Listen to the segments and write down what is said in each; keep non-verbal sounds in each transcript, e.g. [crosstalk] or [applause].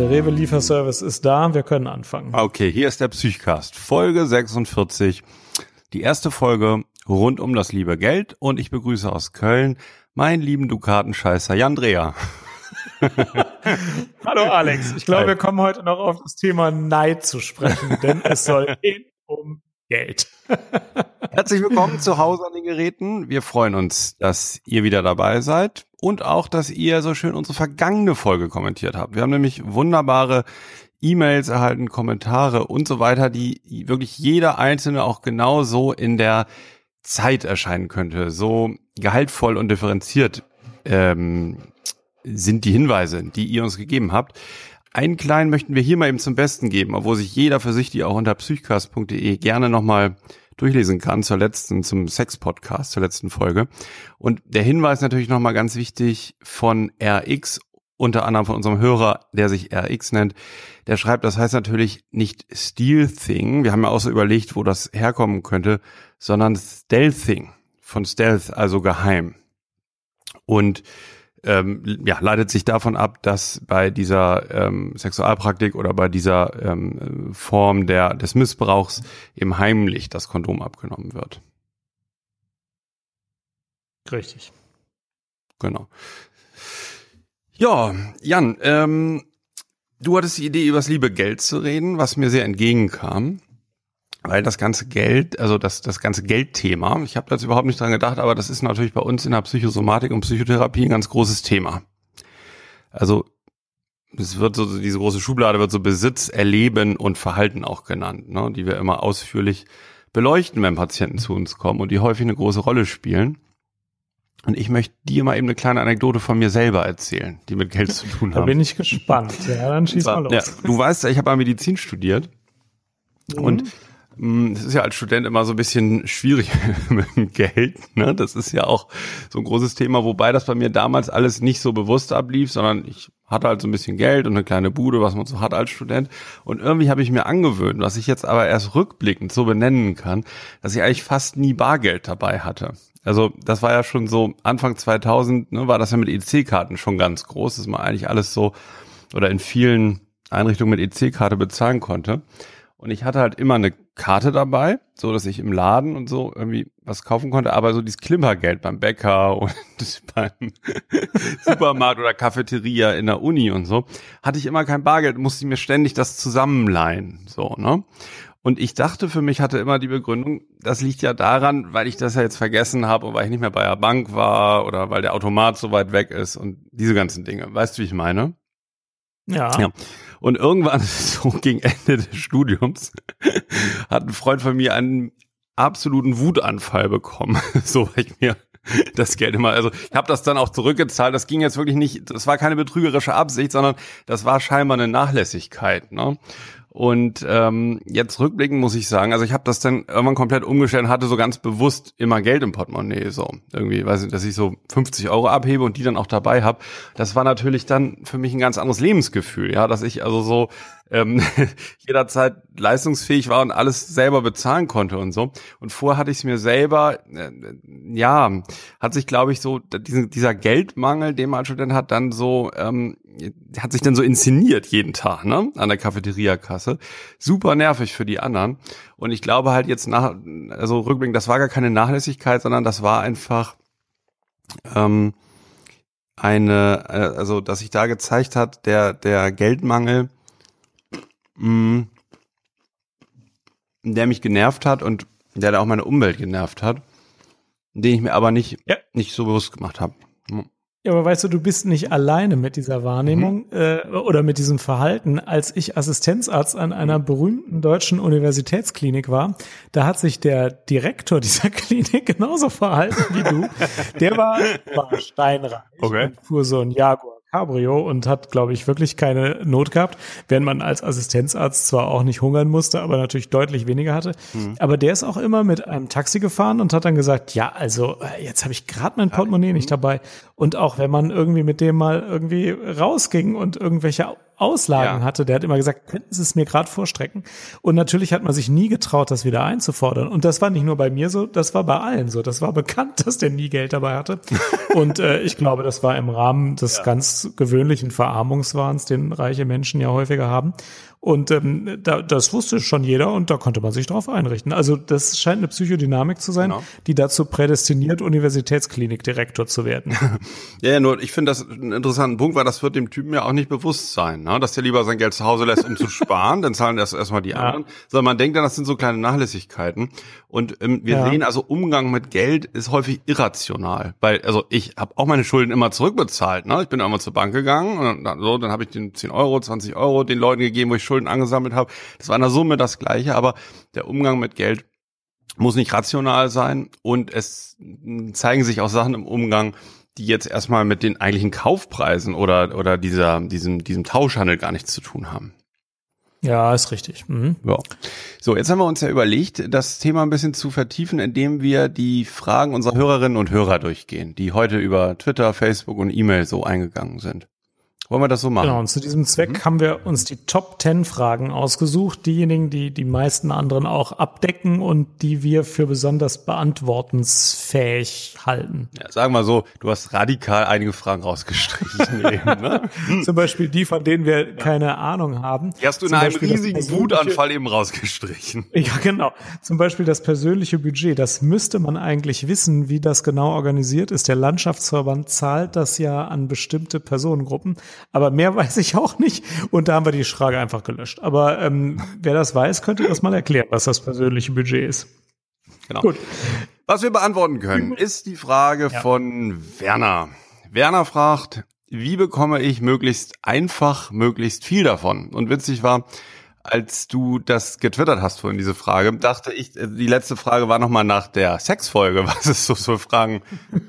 der Rewe-Lieferservice ist da, wir können anfangen. Okay, hier ist der Psychcast, Folge 46. Die erste Folge rund um das liebe Geld und ich begrüße aus Köln meinen lieben Dukatenscheißer Jan Dreher. [laughs] Hallo Alex, ich glaube, wir kommen heute noch auf das Thema Neid zu sprechen, denn es soll [laughs] gehen um Geld. Herzlich willkommen zu Hause an den Geräten. Wir freuen uns, dass ihr wieder dabei seid und auch, dass ihr so schön unsere vergangene Folge kommentiert habt. Wir haben nämlich wunderbare E-Mails erhalten, Kommentare und so weiter, die wirklich jeder einzelne auch genau so in der Zeit erscheinen könnte. So gehaltvoll und differenziert ähm, sind die Hinweise, die ihr uns gegeben habt. Einen kleinen möchten wir hier mal eben zum Besten geben, obwohl sich jeder für sich die auch unter psychcast.de gerne nochmal durchlesen kann zur letzten, zum Sex-Podcast, zur letzten Folge. Und der Hinweis natürlich nochmal ganz wichtig von RX, unter anderem von unserem Hörer, der sich RX nennt. Der schreibt, das heißt natürlich nicht Steal-Thing. Wir haben ja auch so überlegt, wo das herkommen könnte, sondern Stealthing. Von Stealth, also geheim. Und ähm, ja, leitet sich davon ab, dass bei dieser ähm, Sexualpraktik oder bei dieser ähm, Form der, des Missbrauchs eben heimlich das Kondom abgenommen wird. Richtig. Genau. Ja, Jan, ähm, du hattest die Idee, über das liebe Geld zu reden, was mir sehr entgegenkam weil das ganze Geld, also das, das ganze Geldthema, ich habe da jetzt überhaupt nicht dran gedacht, aber das ist natürlich bei uns in der Psychosomatik und Psychotherapie ein ganz großes Thema. Also es wird so, diese große Schublade wird so Besitz, Erleben und Verhalten auch genannt, ne, die wir immer ausführlich beleuchten, wenn Patienten zu uns kommen und die häufig eine große Rolle spielen. Und ich möchte dir mal eben eine kleine Anekdote von mir selber erzählen, die mit Geld zu tun hat. Da bin ich gespannt. Ja, dann schieß mal los. Ja, du weißt ja, ich habe Medizin studiert mhm. und es ist ja als Student immer so ein bisschen schwierig [laughs] mit dem Geld. Ne? Das ist ja auch so ein großes Thema, wobei das bei mir damals alles nicht so bewusst ablief, sondern ich hatte halt so ein bisschen Geld und eine kleine Bude, was man so hat als Student. Und irgendwie habe ich mir angewöhnt, was ich jetzt aber erst rückblickend so benennen kann, dass ich eigentlich fast nie Bargeld dabei hatte. Also das war ja schon so Anfang 2000, ne, war das ja mit EC-Karten schon ganz groß, dass man eigentlich alles so oder in vielen Einrichtungen mit EC-Karte bezahlen konnte. Und ich hatte halt immer eine Karte dabei, so dass ich im Laden und so irgendwie was kaufen konnte, aber so dieses Klimpergeld beim Bäcker [laughs] und beim Supermarkt oder Cafeteria in der Uni und so, hatte ich immer kein Bargeld, musste ich mir ständig das zusammenleihen, so, ne? Und ich dachte für mich hatte immer die Begründung, das liegt ja daran, weil ich das ja jetzt vergessen habe und weil ich nicht mehr bei der Bank war oder weil der Automat so weit weg ist und diese ganzen Dinge. Weißt du, wie ich meine? Ja. ja. Und irgendwann, [laughs] so gegen Ende des Studiums, [laughs] hat ein Freund von mir einen absoluten Wutanfall bekommen. [laughs] so, weil ich mir das Geld immer, also ich habe das dann auch zurückgezahlt. Das ging jetzt wirklich nicht, das war keine betrügerische Absicht, sondern das war scheinbar eine Nachlässigkeit. Ne? Und ähm, jetzt rückblickend muss ich sagen, also ich habe das dann irgendwann komplett umgestellt und hatte so ganz bewusst immer Geld im Portemonnaie. So irgendwie, weiß ich, dass ich so 50 Euro abhebe und die dann auch dabei habe. Das war natürlich dann für mich ein ganz anderes Lebensgefühl, ja, dass ich also so ähm, [laughs] jederzeit leistungsfähig war und alles selber bezahlen konnte und so. Und vorher hatte ich es mir selber, äh, ja, hat sich, glaube ich, so diesen, dieser Geldmangel, den man schon dann hat, dann so, ähm, hat sich dann so inszeniert jeden Tag, ne, an der Cafeteria-Kasse. Super nervig für die anderen. Und ich glaube halt jetzt nach, also rückblickend, das war gar keine Nachlässigkeit, sondern das war einfach, ähm, eine, äh, also dass sich da gezeigt hat, der, der Geldmangel mh, der mich genervt hat und der da auch meine Umwelt genervt hat, den ich mir aber nicht, ja. nicht so bewusst gemacht habe. Ja, aber weißt du, du bist nicht alleine mit dieser Wahrnehmung mhm. äh, oder mit diesem Verhalten. Als ich Assistenzarzt an einer berühmten deutschen Universitätsklinik war, da hat sich der Direktor [laughs] dieser Klinik genauso verhalten wie du. Der war, war steinreich okay. und fuhr so ein Jaguar Cabrio und hat, glaube ich, wirklich keine Not gehabt, während man als Assistenzarzt zwar auch nicht hungern musste, aber natürlich deutlich weniger hatte. Mhm. Aber der ist auch immer mit einem Taxi gefahren und hat dann gesagt, ja, also äh, jetzt habe ich gerade mein Portemonnaie nicht dabei. Und auch wenn man irgendwie mit dem mal irgendwie rausging und irgendwelche Auslagen ja. hatte, der hat immer gesagt, könnten Sie es mir gerade vorstrecken? Und natürlich hat man sich nie getraut, das wieder einzufordern. Und das war nicht nur bei mir so, das war bei allen so. Das war bekannt, dass der nie Geld dabei hatte. [laughs] Und äh, ich glaube, das war im Rahmen des ja. ganz gewöhnlichen Verarmungswahns, den reiche Menschen ja häufiger haben. Und ähm, da, das wusste schon jeder und da konnte man sich drauf einrichten. Also das scheint eine Psychodynamik zu sein, genau. die dazu prädestiniert, Universitätsklinikdirektor zu werden. [laughs] ja, ja, nur ich finde das einen interessanten Punkt, weil das wird dem Typen ja auch nicht bewusst sein, ne? dass der lieber sein Geld zu Hause lässt, um zu [laughs] sparen, dann zahlen das erstmal die anderen. Ja. Sondern man denkt dann, das sind so kleine Nachlässigkeiten. Und ähm, wir ja. sehen also, Umgang mit Geld ist häufig irrational. Weil, also ich habe auch meine Schulden immer zurückbezahlt. Ne? Ich bin einmal zur Bank gegangen und dann, so, dann habe ich den 10 Euro, 20 Euro den Leuten gegeben, wo ich Schulden angesammelt habe. Das war in der Summe das Gleiche, aber der Umgang mit Geld muss nicht rational sein und es zeigen sich auch Sachen im Umgang, die jetzt erstmal mit den eigentlichen Kaufpreisen oder, oder dieser, diesem, diesem Tauschhandel gar nichts zu tun haben. Ja, ist richtig. Mhm. Ja. So, jetzt haben wir uns ja überlegt, das Thema ein bisschen zu vertiefen, indem wir die Fragen unserer Hörerinnen und Hörer durchgehen, die heute über Twitter, Facebook und E-Mail so eingegangen sind. Wollen wir das so machen? Genau, und zu diesem Zweck mhm. haben wir uns die Top 10 Fragen ausgesucht, diejenigen, die die meisten anderen auch abdecken und die wir für besonders beantwortensfähig halten. Ja, sagen wir so, du hast radikal einige Fragen rausgestrichen. [laughs] eben, ne? Zum Beispiel die, von denen wir keine Ahnung haben. Die hast du in einem riesigen Wutanfall eben rausgestrichen. [laughs] Ja, genau. Zum Beispiel das persönliche Budget. Das müsste man eigentlich wissen, wie das genau organisiert ist. Der Landschaftsverband zahlt das ja an bestimmte Personengruppen. Aber mehr [laughs] weiß ich auch nicht. Und da haben wir die Frage einfach gelöscht. Aber ähm, wer das weiß, könnte das mal erklären, was das persönliche Budget ist. Genau. Gut. Was wir beantworten können, ist die Frage ja. von Werner. Werner fragt, wie bekomme ich möglichst einfach möglichst viel davon? Und witzig war, als du das getwittert hast vorhin, diese Frage, dachte ich, äh, die letzte Frage war nochmal nach der Sexfolge, [laughs] was es so für Fragen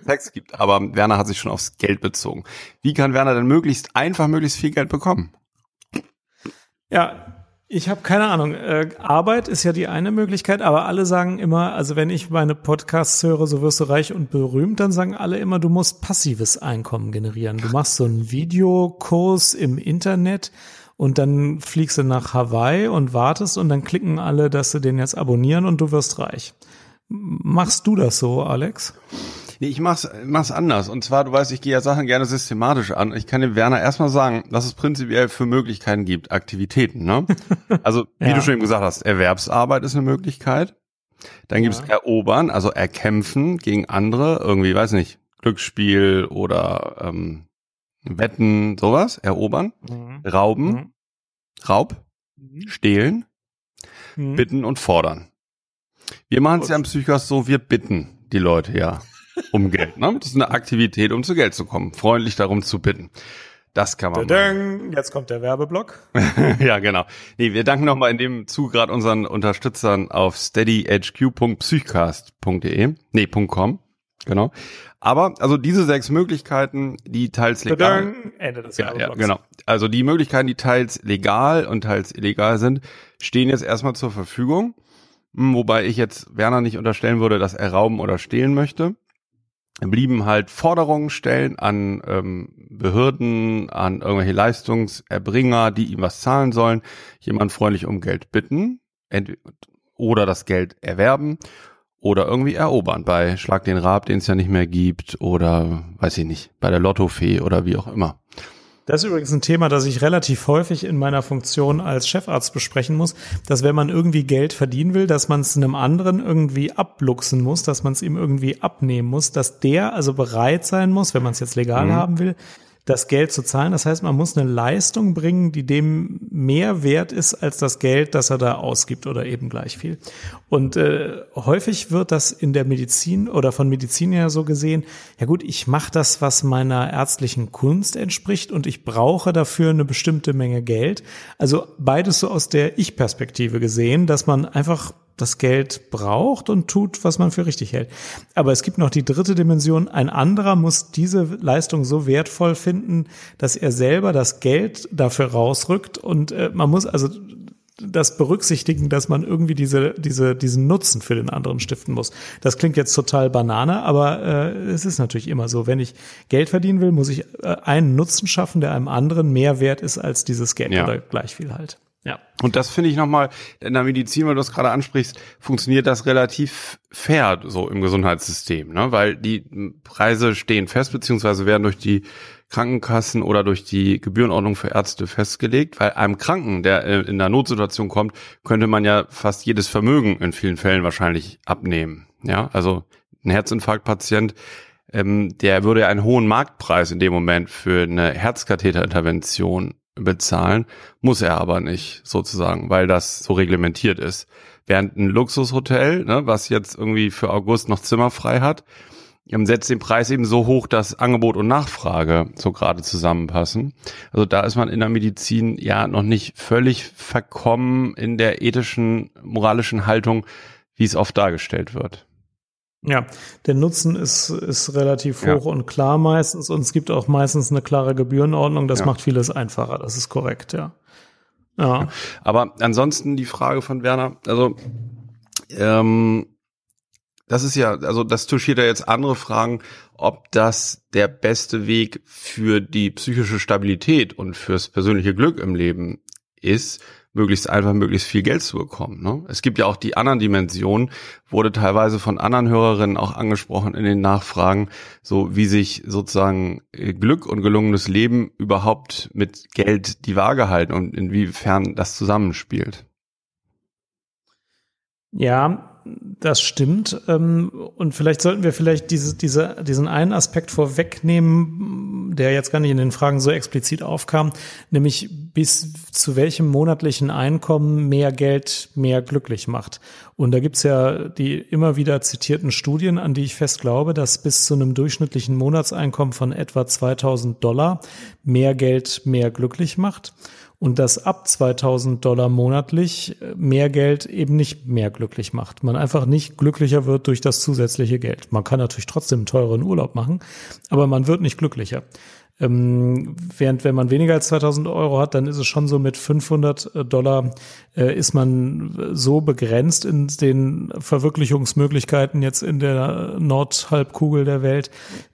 Sex gibt. Aber Werner hat sich schon aufs Geld bezogen. Wie kann Werner denn möglichst einfach möglichst viel Geld bekommen? Ja, ich habe keine Ahnung. Äh, Arbeit ist ja die eine Möglichkeit, aber alle sagen immer, also wenn ich meine Podcasts höre, so wirst du reich und berühmt, dann sagen alle immer, du musst passives Einkommen generieren. Du machst so einen Videokurs im Internet und dann fliegst du nach Hawaii und wartest und dann klicken alle, dass sie den jetzt abonnieren und du wirst reich. Machst du das so, Alex? Nee, ich mach's, mach's anders. Und zwar, du weißt, ich gehe ja Sachen gerne systematisch an. Ich kann dem Werner erstmal sagen, was es prinzipiell für Möglichkeiten gibt, Aktivitäten, ne? [laughs] Also, wie ja. du schon eben gesagt hast, Erwerbsarbeit ist eine Möglichkeit. Dann gibt's ja. Erobern, also Erkämpfen gegen andere, irgendwie, weiß nicht, Glücksspiel oder ähm, Wetten, sowas, erobern, mhm. rauben, mhm. Raub, mhm. stehlen, mhm. bitten und fordern. Wir machen es ja im Psychos so, wir bitten die Leute ja um Geld. Ne? Das ist eine Aktivität, um zu Geld zu kommen, freundlich darum zu bitten. Das kann man machen. Jetzt kommt der Werbeblock. [laughs] ja, genau. Nee, wir danken nochmal in dem Zug gerade unseren Unterstützern auf steadyhq.psychcast.de, nee, .com, genau. Aber also diese sechs Möglichkeiten, die teils legal, Ende des ja, ja, genau. Also die Möglichkeiten, die teils legal und teils illegal sind, stehen jetzt erstmal zur Verfügung. Hm, wobei ich jetzt Werner nicht unterstellen würde, dass er rauben oder stehlen möchte. Blieben halt Forderungen stellen an ähm, Behörden, an irgendwelche Leistungserbringer, die ihm was zahlen sollen, jemand freundlich um Geld bitten oder das Geld erwerben oder irgendwie erobern bei Schlag den Rab, den es ja nicht mehr gibt oder weiß ich nicht, bei der Lottofee oder wie auch immer. Das ist übrigens ein Thema, das ich relativ häufig in meiner Funktion als Chefarzt besprechen muss, dass wenn man irgendwie Geld verdienen will, dass man es einem anderen irgendwie abluchsen muss, dass man es ihm irgendwie abnehmen muss, dass der also bereit sein muss, wenn man es jetzt legal mhm. haben will, das Geld zu zahlen. Das heißt, man muss eine Leistung bringen, die dem mehr wert ist als das Geld, das er da ausgibt oder eben gleich viel. Und äh, häufig wird das in der Medizin oder von Medizin her so gesehen, ja gut, ich mache das, was meiner ärztlichen Kunst entspricht und ich brauche dafür eine bestimmte Menge Geld. Also beides so aus der Ich-Perspektive gesehen, dass man einfach das Geld braucht und tut, was man für richtig hält. Aber es gibt noch die dritte Dimension. Ein anderer muss diese Leistung so wertvoll finden, dass er selber das Geld dafür rausrückt. Und äh, man muss also das berücksichtigen, dass man irgendwie diese, diese, diesen Nutzen für den anderen stiften muss. Das klingt jetzt total Banane, aber äh, es ist natürlich immer so. Wenn ich Geld verdienen will, muss ich äh, einen Nutzen schaffen, der einem anderen mehr wert ist als dieses Geld ja. oder gleich viel halt. Ja. Und das finde ich nochmal, in der Medizin, weil du das gerade ansprichst, funktioniert das relativ fair so im Gesundheitssystem, ne? Weil die Preise stehen fest, beziehungsweise werden durch die Krankenkassen oder durch die Gebührenordnung für Ärzte festgelegt, weil einem Kranken, der in der Notsituation kommt, könnte man ja fast jedes Vermögen in vielen Fällen wahrscheinlich abnehmen. Ja, also ein Herzinfarktpatient, ähm, der würde einen hohen Marktpreis in dem Moment für eine Herzkatheterintervention bezahlen, muss er aber nicht sozusagen, weil das so reglementiert ist. Während ein Luxushotel, ne, was jetzt irgendwie für August noch Zimmer frei hat, ähm, setzt den Preis eben so hoch, dass Angebot und Nachfrage so gerade zusammenpassen. Also da ist man in der Medizin ja noch nicht völlig verkommen in der ethischen, moralischen Haltung, wie es oft dargestellt wird. Ja, der Nutzen ist, ist relativ hoch ja. und klar meistens und es gibt auch meistens eine klare Gebührenordnung. Das ja. macht vieles einfacher. Das ist korrekt, ja. ja. Aber ansonsten die Frage von Werner, also ähm, das ist ja, also das touchiert ja jetzt andere Fragen, ob das der beste Weg für die psychische Stabilität und fürs persönliche Glück im Leben ist möglichst einfach möglichst viel Geld zu bekommen. Ne? Es gibt ja auch die anderen Dimensionen, wurde teilweise von anderen Hörerinnen auch angesprochen in den Nachfragen, so wie sich sozusagen äh, Glück und gelungenes Leben überhaupt mit Geld die Waage halten und inwiefern das zusammenspielt. Ja, das stimmt. Ähm, und vielleicht sollten wir vielleicht diese, diese, diesen einen Aspekt vorwegnehmen, der jetzt gar nicht in den Fragen so explizit aufkam, nämlich bis zu welchem monatlichen Einkommen mehr Geld mehr glücklich macht. Und da gibt's ja die immer wieder zitierten Studien, an die ich fest glaube, dass bis zu einem durchschnittlichen Monatseinkommen von etwa 2000 Dollar mehr Geld mehr glücklich macht und dass ab 2000 Dollar monatlich äh, mehr Geld eben nicht mehr glücklich macht. Man einfach nicht glücklicher wird durch das zusätzliche Geld. Man kann natürlich trotzdem einen teureren Urlaub machen, aber man wird nicht glücklicher. Ähm, während wenn man weniger als 2000 Euro hat, dann ist es schon so mit 500 äh, Dollar äh, ist man so begrenzt in den Verwirklichungsmöglichkeiten jetzt in der Nordhalbkugel der Welt,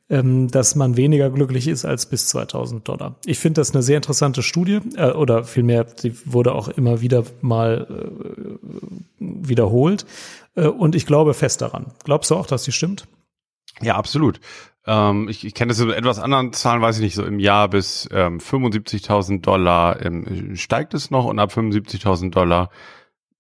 ähm, dass man weniger glücklich ist als bis 2000 Dollar. Ich finde das eine sehr interessante Studie äh, oder vielmehr, sie wurde auch immer wieder mal äh, wiederholt äh, und ich glaube fest daran. Glaubst du auch, dass sie stimmt? Ja, absolut. Ähm, ich ich kenne das in etwas anderen Zahlen, weiß ich nicht, so im Jahr bis ähm, 75.000 Dollar ähm, steigt es noch und ab 75.000 Dollar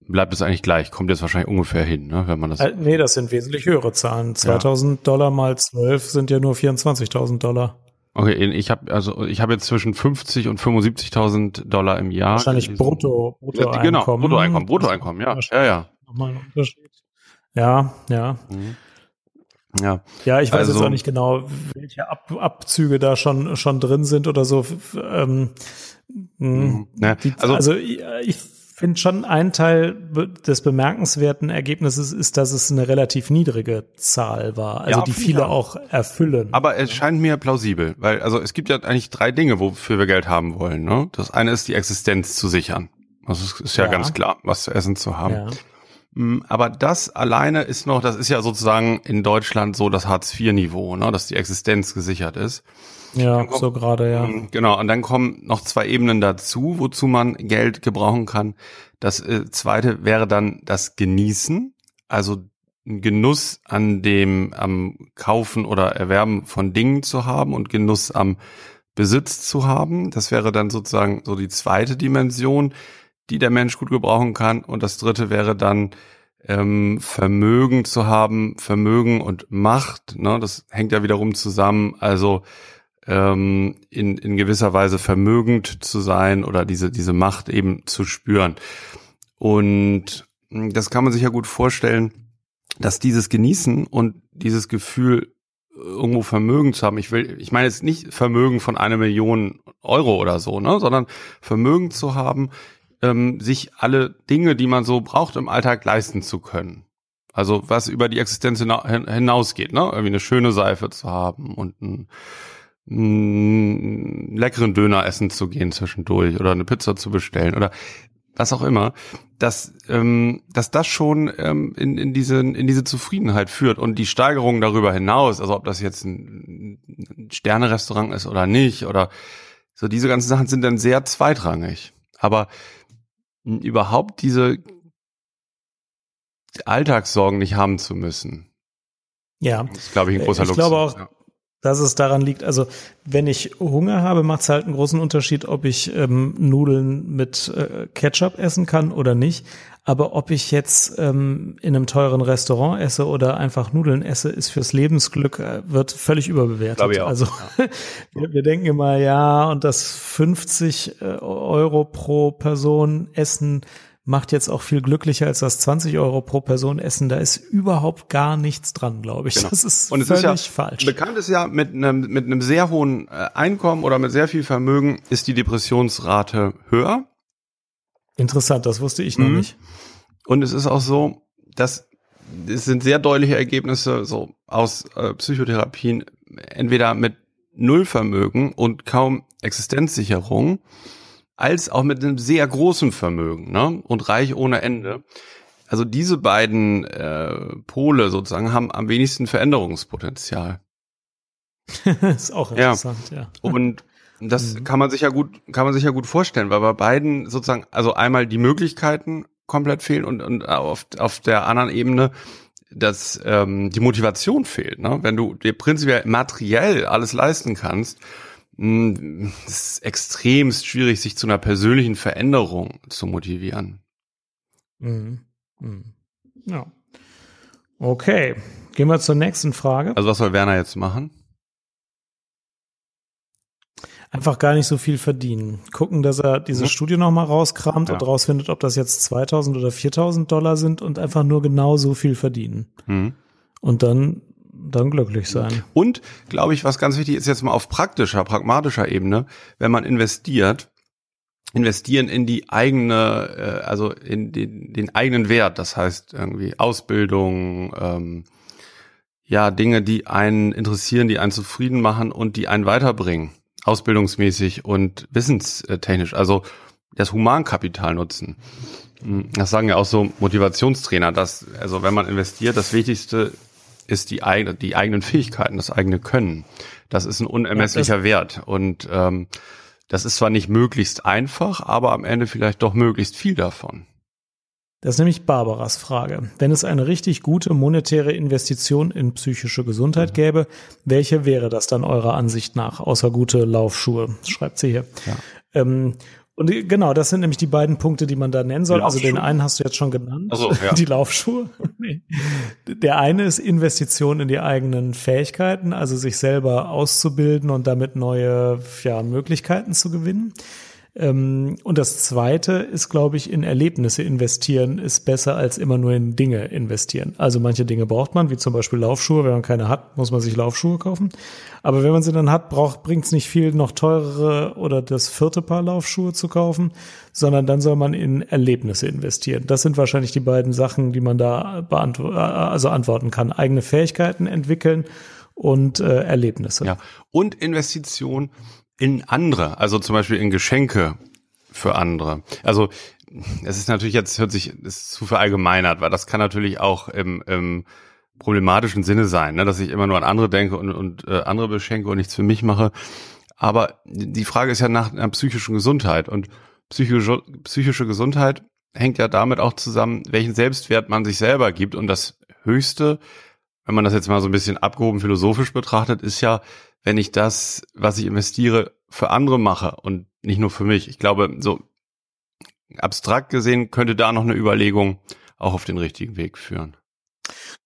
bleibt es eigentlich gleich. Kommt jetzt wahrscheinlich ungefähr hin, ne, wenn man das. Äh, nee, das sind wesentlich höhere Zahlen. 2000 ja. Dollar mal 12 sind ja nur 24.000 Dollar. Okay, ich habe also ich habe jetzt zwischen 50 und 75.000 Dollar im Jahr. Wahrscheinlich brutto, Bruttoeinkommen. Genau, Bruttoeinkommen, Bruttoeinkommen, ja, ja, ja. Nochmal ein Unterschied. Ja, ja. Mhm. Ja, ja ich weiß also, jetzt auch nicht genau, welche Ab Abzüge da schon, schon drin sind oder so. Ähm, mhm. ja, die, also, also ich finde schon ein Teil des bemerkenswerten Ergebnisses ist, dass es eine relativ niedrige Zahl war, also ja, die viele auch erfüllen. Aber es scheint mir plausibel, weil also es gibt ja eigentlich drei Dinge, wofür wir Geld haben wollen. Ne? Das eine ist die Existenz zu sichern. Also es ist ja, ja. ganz klar, was zu essen zu haben. Mm, aber das alleine ist noch, das ist ja sozusagen in Deutschland so das Hartz-IV-Niveau, ne, dass die Existenz gesichert ist. Ja, kommt, so gerade, ja. Mm, genau, und dann kommen noch zwei Ebenen dazu, wozu man Geld gebrauchen kann. Das äh, zweite wäre dann das Genießen, also Genuss an dem, am Kaufen oder Erwerben von Dingen zu haben und Genuss am Besitz zu haben. Das wäre dann sozusagen so die zweite Dimension die der Mensch gut gebrauchen kann. Und das dritte wäre dann ähm, Vermögen zu haben, Vermögen und Macht. Ne? Das hängt ja wiederum zusammen. Also ähm, in, in gewisser Weise vermögend zu sein oder diese, diese Macht eben zu spüren. Und das kann man sich ja gut vorstellen, dass dieses Genießen und dieses Gefühl irgendwo Vermögen zu haben. Ich will, ich meine jetzt nicht Vermögen von einer Million Euro oder so, ne, sondern Vermögen zu haben, ähm, sich alle Dinge, die man so braucht im Alltag leisten zu können. Also was über die Existenz hinausgeht, ne? Irgendwie eine schöne Seife zu haben und einen, einen leckeren Döner essen zu gehen zwischendurch oder eine Pizza zu bestellen oder was auch immer, dass, ähm, dass das schon ähm, in, in, diese, in diese Zufriedenheit führt und die Steigerung darüber hinaus, also ob das jetzt ein, ein Sternerestaurant ist oder nicht, oder so diese ganzen Sachen sind dann sehr zweitrangig. Aber überhaupt diese Alltagssorgen nicht haben zu müssen. Ja. Das ist, glaube ich, ein großer ich Luxus. glaube auch, ja. dass es daran liegt, also wenn ich Hunger habe, macht es halt einen großen Unterschied, ob ich ähm, Nudeln mit äh, Ketchup essen kann oder nicht. Aber ob ich jetzt ähm, in einem teuren Restaurant esse oder einfach Nudeln esse, ist fürs Lebensglück, äh, wird völlig überbewertet. Glaube ich auch. Also [laughs] wir, wir denken immer, ja, und das 50 äh, Euro pro Person Essen macht jetzt auch viel glücklicher als das 20 Euro pro Person Essen. Da ist überhaupt gar nichts dran, glaube ich. Genau. Das ist Und es völlig ist ja falsch. bekannt ist ja mit einem mit einem sehr hohen äh, Einkommen oder mit sehr viel Vermögen ist die Depressionsrate höher. Interessant, das wusste ich noch Mhm. nicht. Und es ist auch so, dass es sind sehr deutliche Ergebnisse so aus äh, Psychotherapien, entweder mit Nullvermögen und kaum Existenzsicherung, als auch mit einem sehr großen Vermögen ne? und reich ohne Ende. Also diese beiden äh, Pole sozusagen haben am wenigsten Veränderungspotenzial. [laughs] ist auch Ja. interessant, ja. Und das Mhm. kann man sich ja gut, kann man sich ja gut vorstellen, weil bei beiden sozusagen, also einmal die Möglichkeiten komplett fehlen und, und auf, auf der anderen Ebene, dass ähm, die Motivation fehlt. Ne? Wenn du dir prinzipiell materiell alles leisten kannst, mh, es ist extremst schwierig, sich zu einer persönlichen Veränderung zu motivieren. Mhm. Mhm. Ja. Okay, gehen wir zur nächsten Frage. Also was soll Werner jetzt machen? Einfach gar nicht so viel verdienen. Gucken, dass er diese Mhm. Studie nochmal rauskramt Ja. und rausfindet, ob das jetzt 2000 oder 4000 Dollar sind und einfach nur genau so viel verdienen. Hm. Und dann, dann glücklich sein. Und, glaube ich, was ganz wichtig ist jetzt mal auf praktischer, pragmatischer Ebene, wenn man investiert, investieren in die eigene, äh, also in den, den eigenen Wert, das heißt irgendwie Ausbildung, ähm, ja, Dinge, die einen interessieren, die einen zufrieden machen und die einen weiterbringen, ausbildungsmäßig und wissenstechnisch, also das Humankapital nutzen. Hm, Das sagen ja auch so Motivationstrainer, dass, also wenn man investiert, das Wichtigste ist die eigene, die eigenen Fähigkeiten, das eigene Können. Das ist ein unermesslicher Wert. Und ähm, das ist zwar nicht möglichst einfach, aber am Ende vielleicht doch möglichst viel davon. Das ist nämlich Barbaras Frage. Wenn es eine richtig gute monetäre Investition in psychische Gesundheit gäbe, welche wäre das dann eurer Ansicht nach, außer gute Laufschuhe? Schreibt sie hier. Ja. Ähm, und genau, das sind nämlich die beiden Punkte, die man da nennen soll. Also den einen hast du jetzt schon genannt. So, ja. [laughs] Die Laufschuhe. [laughs] Nee. Der eine ist Investition in die eigenen Fähigkeiten, also sich selber auszubilden und damit neue ja, Möglichkeiten zu gewinnen. Ähm, und das zweite ist, glaube ich, in Erlebnisse investieren ist besser als immer nur in Dinge investieren. Also manche Dinge braucht man, wie zum Beispiel Laufschuhe. Wenn man keine hat, muss man sich Laufschuhe kaufen. Aber wenn man sie dann hat, braucht, bringt es nicht viel, noch teurere oder das vierte Paar Laufschuhe zu kaufen, sondern dann soll man in Erlebnisse investieren. Das sind wahrscheinlich die beiden Sachen, die man da beantwo also antworten kann. Eigene Fähigkeiten entwickeln und äh, Erlebnisse. Ja. Und Investition in andere, also zum Beispiel in Geschenke für andere. Also es ist natürlich jetzt, hört sich, ist zu verallgemeinert, weil das kann natürlich auch im, im problematischen Sinne sein, ne, dass ich immer nur an andere denke und, und äh, andere beschenke und nichts für mich mache. Aber die Frage ist ja nach einer psychischen Gesundheit und psychische, psychische Gesundheit hängt ja damit auch zusammen, welchen Selbstwert man sich selber gibt. Und das Höchste, wenn man das jetzt mal so ein bisschen abgehoben philosophisch betrachtet, ist ja, wenn ich das, was ich investiere, für andere mache und nicht nur für mich. Ich glaube, so abstrakt gesehen könnte da noch eine Überlegung auch auf den richtigen Weg führen.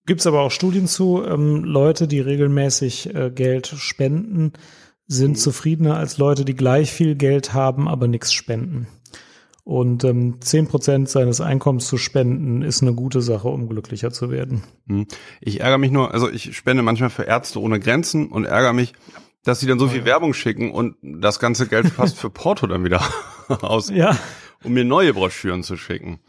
Gibt's aber auch Studien zu, ähm, Leute, die regelmäßig äh, Geld spenden, sind zufriedener als Leute, die gleich viel Geld haben, aber nichts spenden. Und ähm, 10% seines Einkommens zu spenden, ist eine gute Sache, um glücklicher zu werden. Hm. Ich ärgere mich nur, also ich spende manchmal für Ärzte ohne Grenzen und ärgere mich, dass sie dann so viel Werbung schicken und das ganze Geld fast für Porto dann wieder [laughs] aus, Ja, um mir neue Broschüren zu schicken.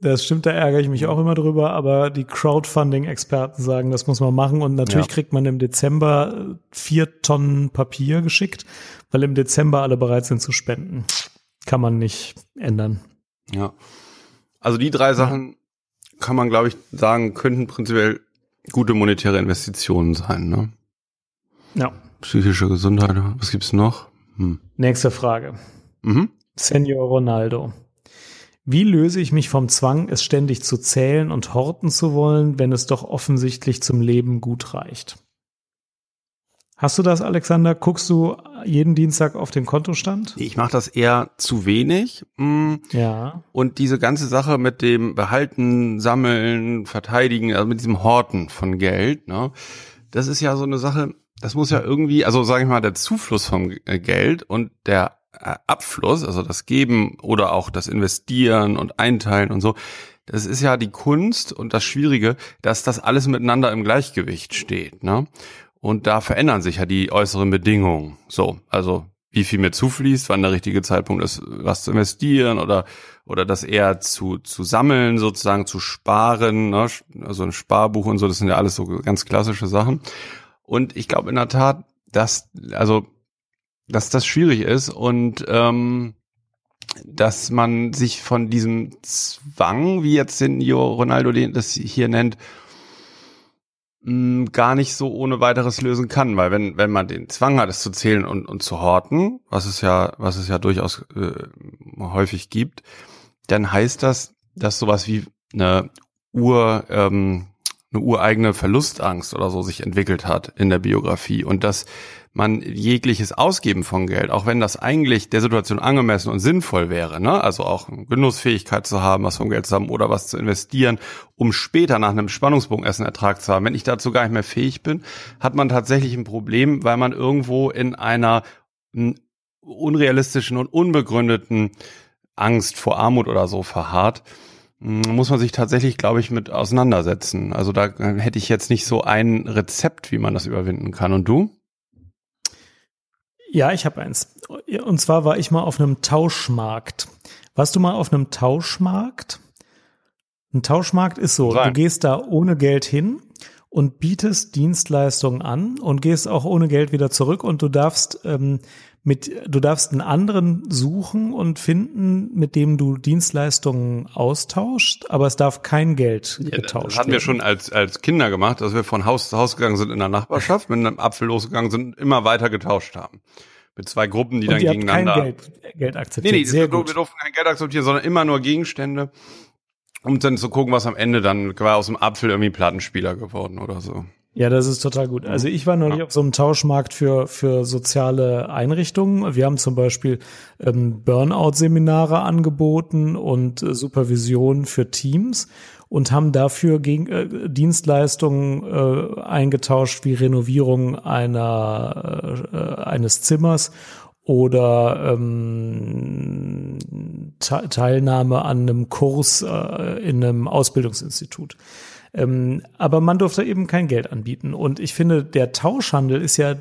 das stimmt, da ärgere ich mich auch immer drüber, aber die Crowdfunding-Experten sagen, das muss man machen. Und natürlich Ja. kriegt man im Dezember äh, vier Tonnen Papier geschickt, weil im Dezember alle bereit sind zu spenden. Kann man nicht ändern. Ja. Also die drei Sachen kann man, glaube ich, sagen, könnten prinzipiell gute monetäre Investitionen sein, ne? Ja. Psychische Gesundheit, was gibt's noch? Hm. Nächste Frage. Mhm. Senior Ronaldo. Wie löse ich mich vom Zwang, es ständig zu zählen und horten zu wollen, wenn es doch offensichtlich zum Leben gut reicht? Hast du das, Alexander? Guckst du jeden Dienstag auf den Kontostand? Ich mache das eher zu wenig. Mhm. Ja. Und diese ganze Sache mit dem Behalten, Sammeln, Verteidigen, also mit diesem Horten von Geld, ne, das ist ja so eine Sache, das muss ja irgendwie, also sage ich mal, der Zufluss vom äh, Geld und der äh, Abfluss, also das Geben oder auch das Investieren und Einteilen und so, das ist ja die Kunst und das Schwierige, dass das alles miteinander im Gleichgewicht steht. Ne? Und da verändern sich ja die äußeren Bedingungen. So, also wie viel mir zufließt, wann der richtige Zeitpunkt ist, was zu investieren oder oder das eher zu zu sammeln, sozusagen zu sparen, ne? also ein Sparbuch und so, das sind ja alles so ganz klassische Sachen. Und ich glaube in der Tat, dass also dass das schwierig ist und ähm, dass man sich von diesem Zwang, wie jetzt den Ronaldo das hier nennt, mh, gar nicht so ohne weiteres lösen kann, weil wenn wenn man den Zwang hat, es zu zählen und und zu horten, was es ja was es ja durchaus äh, häufig gibt, dann heißt das, dass sowas wie eine Ur ähm, eine ureigene Verlustangst oder so sich entwickelt hat in der Biografie. Und dass man jegliches Ausgeben von Geld, auch wenn das eigentlich der Situation angemessen und sinnvoll wäre, ne? also auch Genussfähigkeit zu haben, was vom Geld zu haben oder was zu investieren, um später nach einem Spannungsbogen Essen Ertrag zu haben. Wenn ich dazu gar nicht mehr fähig bin, hat man tatsächlich ein Problem, weil man irgendwo in einer unrealistischen und unbegründeten Angst vor Armut oder so verharrt muss man sich tatsächlich, glaube ich, mit auseinandersetzen. Also da hätte ich jetzt nicht so ein Rezept, wie man das überwinden kann. Und du? Ja, ich habe eins. Und zwar war ich mal auf einem Tauschmarkt. Warst du mal auf einem Tauschmarkt? Ein Tauschmarkt ist so, Nein. du gehst da ohne Geld hin und bietest Dienstleistungen an und gehst auch ohne Geld wieder zurück und du darfst ähm, mit, du darfst einen anderen suchen und finden, mit dem du Dienstleistungen austauschst, aber es darf kein Geld ja, getauscht werden. Das hatten wir schon als, als Kinder gemacht, dass wir von Haus zu Haus gegangen sind in der Nachbarschaft, [laughs] mit einem Apfel losgegangen sind, immer weiter getauscht haben. Mit zwei Gruppen, die und dann gegeneinander. Kein Geld, Geld akzeptiert. Nee, nee, Sehr wir, wir durften kein Geld akzeptieren, sondern immer nur Gegenstände um dann zu gucken, was am Ende dann war aus dem Apfel irgendwie Plattenspieler geworden oder so. Ja, das ist total gut. Also ich war noch nicht auf so einem Tauschmarkt für, für soziale Einrichtungen. Wir haben zum Beispiel ähm, Burnout-Seminare angeboten und äh, Supervision für Teams und haben dafür gegen, äh, Dienstleistungen äh, eingetauscht wie Renovierung einer, äh, eines Zimmers oder ähm, Teilnahme an einem Kurs äh, in einem Ausbildungsinstitut. Ähm, aber man durfte eben kein Geld anbieten. Und ich finde, der Tauschhandel ist ja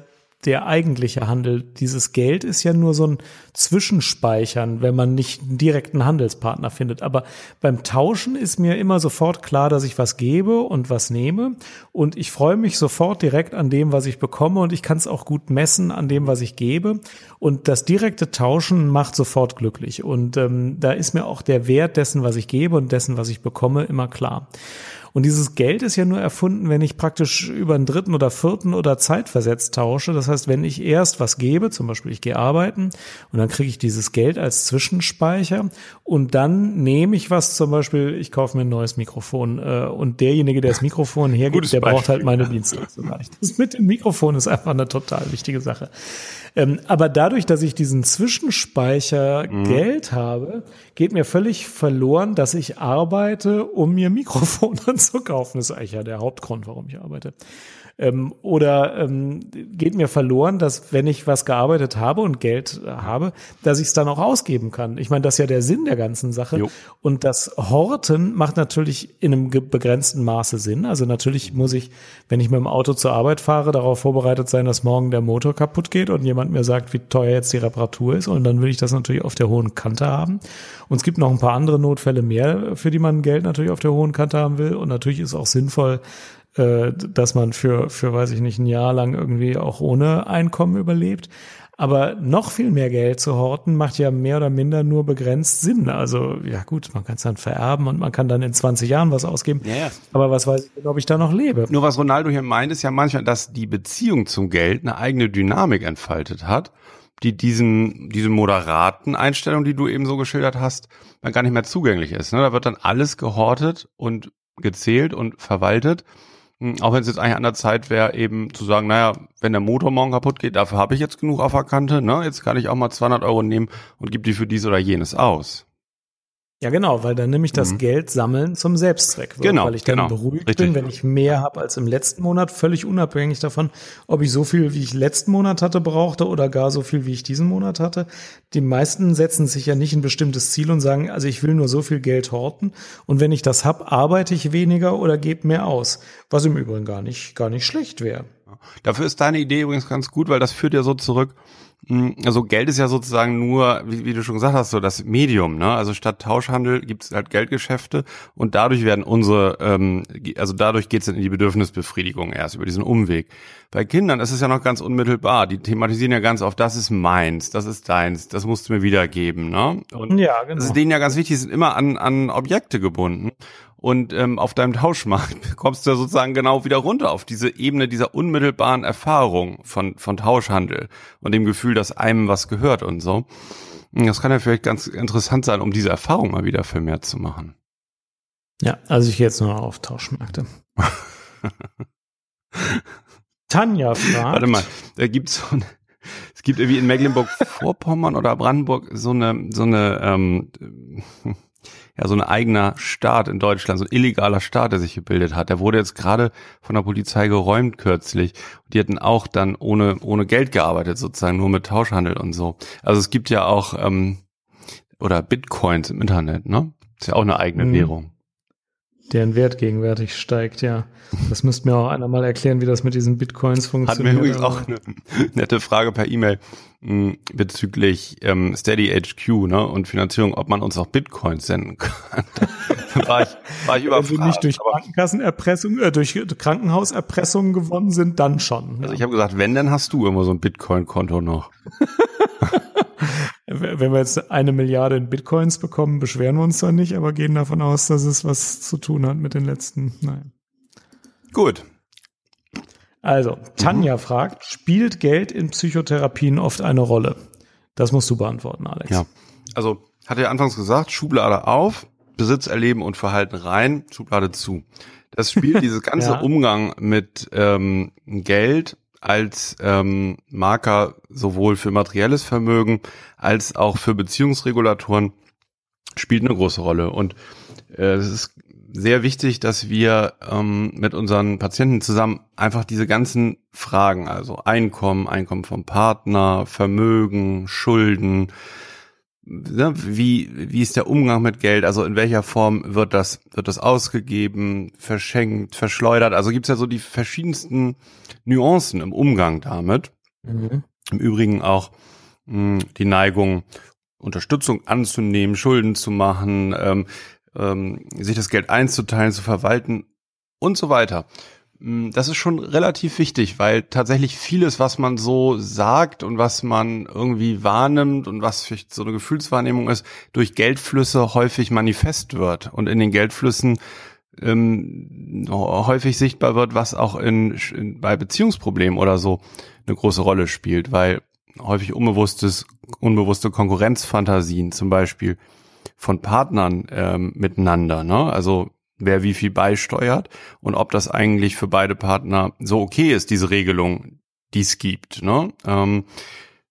der eigentliche Handel. Dieses Geld ist ja nur so ein Zwischenspeichern, wenn man nicht einen direkten Handelspartner findet. Aber beim Tauschen ist mir immer sofort klar, dass ich was gebe und was nehme. Und ich freue mich sofort direkt an dem, was ich bekomme. Und ich kann es auch gut messen an dem, was ich gebe. Und das direkte Tauschen macht sofort glücklich. Und ähm, da ist mir auch der Wert dessen, was ich gebe und dessen, was ich bekomme, immer klar. Und dieses Geld ist ja nur erfunden, wenn ich praktisch über einen dritten oder vierten oder zeitversetzt tausche. Das heißt, wenn ich erst was gebe, zum Beispiel ich gehe arbeiten und dann kriege ich dieses Geld als Zwischenspeicher und dann nehme ich was, zum Beispiel ich kaufe mir ein neues Mikrofon äh, und derjenige, der das Mikrofon hergibt, der braucht halt meine Dienstleistung nicht. Das mit dem Mikrofon ist einfach eine total wichtige Sache. Ähm, aber dadurch, dass ich diesen Zwischenspeicher mhm. Geld habe, geht mir völlig verloren, dass ich arbeite, um mir Mikrofone [laughs] zu kaufen. Das ist eigentlich ja der Hauptgrund, warum ich arbeite. Ähm, oder ähm, geht mir verloren, dass wenn ich was gearbeitet habe und Geld habe, dass ich es dann auch ausgeben kann. Ich meine, das ist ja der Sinn der ganzen Sache. Jo. Und das Horten macht natürlich in einem begrenzten Maße Sinn. Also natürlich muss ich, wenn ich mit dem Auto zur Arbeit fahre, darauf vorbereitet sein, dass morgen der Motor kaputt geht und jemand mir sagt, wie teuer jetzt die Reparatur ist. Und dann will ich das natürlich auf der hohen Kante haben. Und es gibt noch ein paar andere Notfälle mehr, für die man Geld natürlich auf der hohen Kante haben will. Und natürlich ist auch sinnvoll, äh, dass man für, für, weiß ich nicht, ein Jahr lang irgendwie auch ohne Einkommen überlebt. Aber noch viel mehr Geld zu horten macht ja mehr oder minder nur begrenzt Sinn. Also ja gut, man kann es dann vererben und man kann dann in 20 Jahren was ausgeben. Ja, ja. Aber was weiß ich, ob ich da noch lebe. Nur was Ronaldo hier meint, ist ja manchmal, dass die Beziehung zum Geld eine eigene Dynamik entfaltet hat, die diesen, diese moderaten Einstellung, die du eben so geschildert hast, dann gar nicht mehr zugänglich ist. Ne? Da wird dann alles gehortet und gezählt und verwaltet. Hm, auch wenn es jetzt eigentlich an der Zeit wäre, eben zu sagen, naja, wenn der Motor morgen kaputt geht, dafür habe ich jetzt genug auf der Kante, ne? Jetzt kann ich auch mal 200 Euro nehmen und gebe die für dies oder jenes aus. Ja, genau, weil dann nämlich das mhm. Geld sammeln zum Selbstzweck wird, genau, weil ich dann genau, beruhigt richtig. bin, wenn ich mehr habe als im letzten Monat, völlig unabhängig davon, ob ich so viel, wie ich letzten Monat hatte, brauchte oder gar so viel, wie ich diesen Monat hatte. Die meisten setzen sich ja nicht ein bestimmtes Ziel und sagen, also ich will nur so viel Geld horten und wenn ich das hab, arbeite ich weniger oder gebe mehr aus, was im Übrigen gar nicht, gar nicht schlecht wäre. Dafür ist deine Idee übrigens ganz gut, weil das führt ja so zurück, also Geld ist ja sozusagen nur, wie, wie, du schon gesagt hast, so das Medium. Ne? Also statt Tauschhandel gibt es halt Geldgeschäfte und dadurch werden unsere, ähm, also dadurch geht es dann in die Bedürfnisbefriedigung erst über diesen Umweg. Bei Kindern ist es ja noch ganz unmittelbar. Die thematisieren ja ganz oft, das ist meins, das ist deins, das musst du mir wiedergeben. Ne? Und ja, genau. Das ist denen ja ganz wichtig, sind immer an, an Objekte gebunden. Und ähm, auf deinem Tauschmarkt [laughs] kommst du sozusagen genau wieder runter auf diese Ebene dieser unmittelbaren Erfahrung von, von Tauschhandel und dem Gefühl, dass einem was gehört und so. Das kann ja vielleicht ganz interessant sein, um diese Erfahrung mal wieder vermehrt zu machen. Ja, also ich gehe jetzt nur auf Tauschmärkte. [laughs] Tanja fragt. Warte mal, da gibt's so eine, es gibt irgendwie in Mecklenburg-Vorpommern oder Brandenburg so eine, so eine, ähm, ja so ein eigener Staat in Deutschland, so ein illegaler Staat, der sich gebildet hat. Der wurde jetzt gerade von der Polizei geräumt kürzlich. Die hatten auch dann ohne ohne Geld gearbeitet sozusagen, nur mit Tauschhandel und so. Also es gibt ja auch ähm, oder Bitcoins im Internet, ne? Ist ja auch eine eigene mhm. Währung deren Wert gegenwärtig steigt, ja. Das müsste mir auch einer mal erklären, wie das mit diesen Bitcoins funktioniert. Hat mir übrigens auch eine nette Frage per E-Mail bezüglich ähm, Steady HQ ne, und Finanzierung, ob man uns auch Bitcoins senden [laughs] kann. da war ich, war ich überfragt. Wenn sie nicht durch Krankenkassenerpressung, äh, durch Krankenhauserpressung gewonnen sind, dann schon. Also ja. ich habe gesagt, wenn, dann hast du immer so ein Bitcoin-Konto noch. [laughs] Wenn wir jetzt eine Milliarde in Bitcoins bekommen, beschweren wir uns dann nicht, aber gehen davon aus, dass es was zu tun hat mit den letzten. Nein. Gut. Also, Tanja mhm. fragt, spielt Geld in Psychotherapien oft eine Rolle? Das musst du beantworten, Alex. Ja. Also, hatte ja anfangs gesagt, Schublade auf, Besitz erleben und Verhalten rein, Schublade zu. Das spielt [laughs] dieses ganze ja. Umgang mit ähm, Geld als ähm, Marker sowohl für materielles Vermögen als auch für Beziehungsregulatoren spielt eine große Rolle. Und äh, es ist sehr wichtig, dass wir ähm, mit unseren Patienten zusammen einfach diese ganzen Fragen, also Einkommen, Einkommen vom Partner, Vermögen, Schulden, ne, wie, wie ist der Umgang mit Geld, also in welcher Form wird das, wird das ausgegeben, verschenkt, verschleudert, also gibt's ja so die verschiedensten Nuancen im Umgang damit. Mhm. Im Übrigen auch mh, die Neigung, Unterstützung anzunehmen, Schulden zu machen, ähm, ähm, sich das Geld einzuteilen, zu verwalten und so weiter. Mm, das ist schon relativ wichtig, weil tatsächlich vieles, was man so sagt und was man irgendwie wahrnimmt und was vielleicht so eine Gefühlswahrnehmung ist, durch Geldflüsse häufig manifest wird und in den Geldflüssen ähm, häufig sichtbar wird, was auch in, in, bei Beziehungsproblemen oder so eine große Rolle spielt, weil häufig unbewusstes, unbewusste Konkurrenzfantasien zum Beispiel von Partnern ähm, miteinander, ne? Also wer wie viel beisteuert und ob das eigentlich für beide Partner so okay ist, diese Regelung, die es gibt. Ne? Ähm,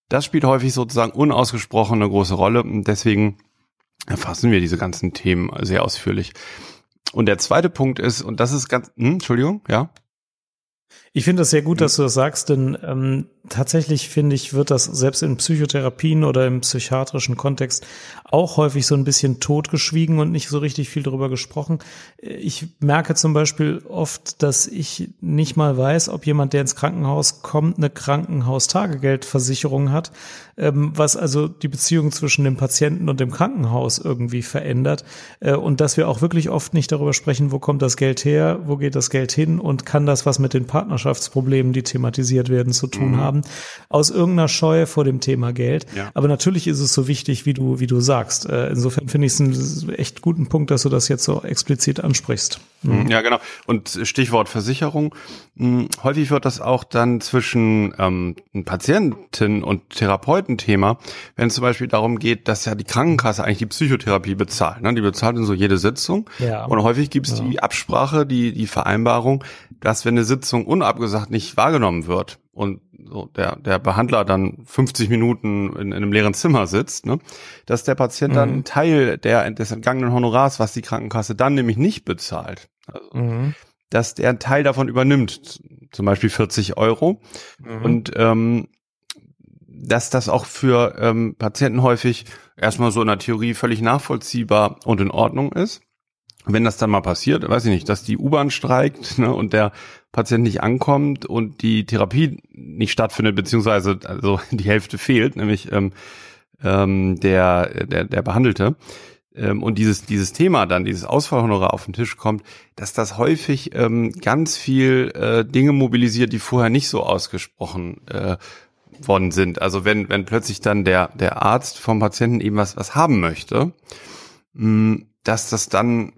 das spielt häufig sozusagen unausgesprochen eine große Rolle und deswegen erfassen wir diese ganzen Themen sehr ausführlich. Und der zweite Punkt ist, und das ist ganz, hm, Entschuldigung, ja. Ich finde das sehr gut, dass du das sagst, denn ähm, tatsächlich finde ich, wird das selbst in Psychotherapien oder im psychiatrischen Kontext auch häufig so ein bisschen totgeschwiegen und nicht so richtig viel darüber gesprochen. Ich merke zum Beispiel oft, dass ich nicht mal weiß, ob jemand, der ins Krankenhaus kommt, eine Krankenhaustagegeldversicherung hat, ähm, was also die Beziehung zwischen dem Patienten und dem Krankenhaus irgendwie verändert. Äh, und dass wir auch wirklich oft nicht darüber sprechen, wo kommt das Geld her, wo geht das Geld hin und kann das was mit den Partnerschaften Partnerschaftsproblemen, die thematisiert werden, zu tun mhm. haben. Aus irgendeiner Scheue vor dem Thema Geld. Ja. Aber natürlich ist es so wichtig, wie du, wie du sagst. Äh, insofern finde ich es einen echt guten Punkt, dass du das jetzt so explizit ansprichst. Mhm. Ja, genau. Und Stichwort Versicherung. Hm, häufig wird das auch dann zwischen ähm, Patienten und Therapeutenthema, wenn es zum Beispiel darum geht, dass ja die Krankenkasse eigentlich die Psychotherapie bezahlt. Ne? Die bezahlt dann so jede Sitzung. Ja. Und häufig gibt es ja. die Absprache, die, die Vereinbarung, dass wenn eine Sitzung unabgesagt nicht wahrgenommen wird und so der, der Behandler dann 50 Minuten in, in einem leeren Zimmer sitzt, ne, dass der Patient mhm. dann einen Teil der, des entgangenen Honorars, was die Krankenkasse dann nämlich nicht bezahlt, also, mhm. dass der einen Teil davon übernimmt, zum Beispiel 40 Euro. Mhm. Und ähm, dass das auch für ähm, Patienten häufig erstmal so in der Theorie völlig nachvollziehbar und in Ordnung ist. Wenn das dann mal passiert, weiß ich nicht, dass die U-Bahn streikt [laughs] ne, und der Patient nicht ankommt und die Therapie nicht stattfindet, beziehungsweise also [laughs] die Hälfte fehlt, nämlich ähm, ähm, der, der, der Behandelte, ähm, und dieses, dieses Thema dann, dieses Ausfallhonorar auf den Tisch kommt, dass das häufig ähm, ganz viel äh, Dinge mobilisiert, die vorher nicht so ausgesprochen äh, worden sind. Also wenn, wenn plötzlich dann der, der Arzt vom Patienten eben was, was haben möchte, mh, dass das dann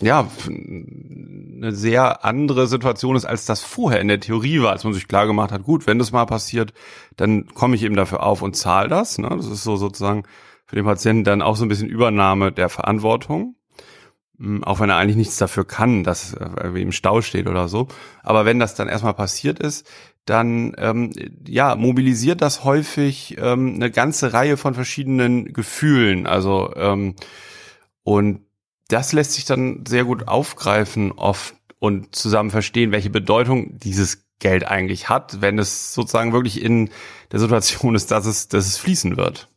ja, eine sehr andere Situation ist, als das vorher in der Theorie war, als man sich klar gemacht hat, gut, wenn das mal passiert, dann komme ich eben dafür auf und zahle das. Ne? Das ist so sozusagen für den Patienten dann auch so ein bisschen Übernahme der Verantwortung. Hm, auch wenn er eigentlich nichts dafür kann, dass er im Stau steht oder so. Aber wenn das dann erstmal passiert ist, dann ähm, ja mobilisiert das häufig ähm, eine ganze Reihe von verschiedenen Gefühlen. Also ähm, und das lässt sich dann sehr gut aufgreifen oft und zusammen verstehen, welche Bedeutung dieses Geld eigentlich hat, wenn es sozusagen wirklich in der Situation ist, dass es, dass es fließen wird.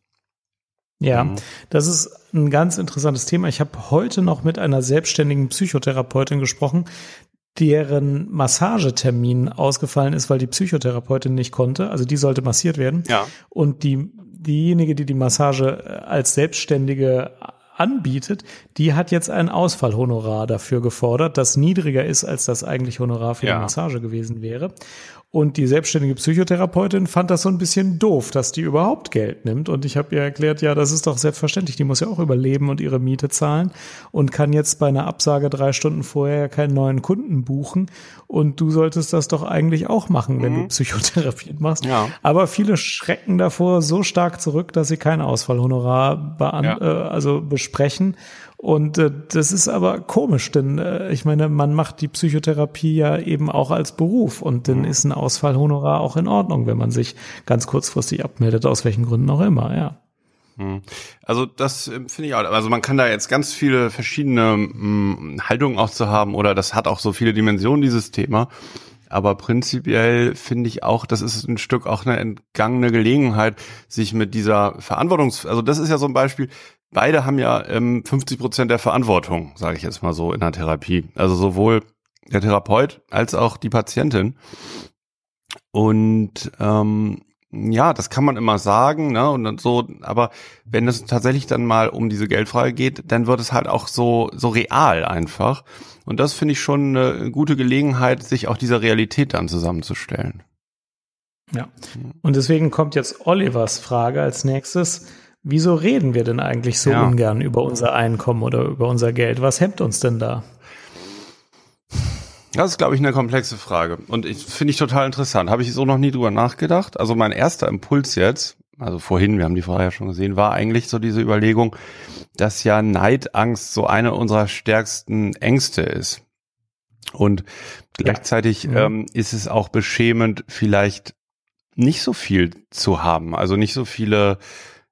Ja, mhm. das ist ein ganz interessantes Thema. Ich habe heute noch mit einer selbstständigen Psychotherapeutin gesprochen, deren Massagetermin ausgefallen ist, weil die Psychotherapeutin nicht konnte. Also die sollte massiert werden. Ja. Und die, diejenige, die die Massage als Selbstständige anbietet, die hat jetzt ein Ausfallhonorar dafür gefordert, das niedriger ist, als das eigentlich Honorar für ja. die Massage gewesen wäre. Und die selbstständige Psychotherapeutin fand das so ein bisschen doof, dass die überhaupt Geld nimmt. Und ich habe ihr erklärt, ja, das ist doch selbstverständlich. Die muss ja auch überleben und ihre Miete zahlen und kann jetzt bei einer Absage drei Stunden vorher keinen neuen Kunden buchen. Und du solltest das doch eigentlich auch machen, wenn mhm. du Psychotherapie machst. Ja. Aber viele schrecken davor so stark zurück, dass sie kein Ausfallhonorar ja. äh, also besprechen und äh, das ist aber komisch, denn äh, ich meine, man macht die Psychotherapie ja eben auch als Beruf und dann mhm. ist ein Ausfallhonorar auch in Ordnung, wenn man sich ganz kurzfristig abmeldet, aus welchen Gründen auch immer, ja. Mhm. Also das äh, finde ich auch, also man kann da jetzt ganz viele verschiedene mh, hm, Haltungen auch zu haben oder das hat auch so viele Dimensionen, dieses Thema. Aber prinzipiell finde ich auch, das ist ein Stück auch eine entgangene Gelegenheit, sich mit dieser Verantwortungs, also das ist ja so ein Beispiel, beide haben ja ähm, 50 Prozent der Verantwortung, sage ich jetzt mal so, in der Therapie. Also sowohl der Therapeut als auch die Patientin. Und ähm, ja, das kann man immer sagen, ne? Und dann so, aber wenn es tatsächlich dann mal um diese Geldfrage geht, dann wird es halt auch so so real einfach. Und das finde ich schon eine gute Gelegenheit, sich auch dieser Realität dann zusammenzustellen. Ja. Und deswegen kommt jetzt Olivers Frage als nächstes. Wieso reden wir denn eigentlich so ja. ungern über unser Einkommen oder über unser Geld? Was hemmt uns denn da? Das ist, glaube ich, eine komplexe Frage. Und ich finde ich total interessant. Habe ich so noch nie drüber nachgedacht. Also mein erster Impuls jetzt, also vorhin, wir haben die Frage ja schon gesehen, war eigentlich so diese Überlegung, dass ja Neidangst so eine unserer stärksten Ängste ist. Und gleichzeitig ja. ähm, ist es auch beschämend, vielleicht nicht so viel zu haben. Also nicht so viele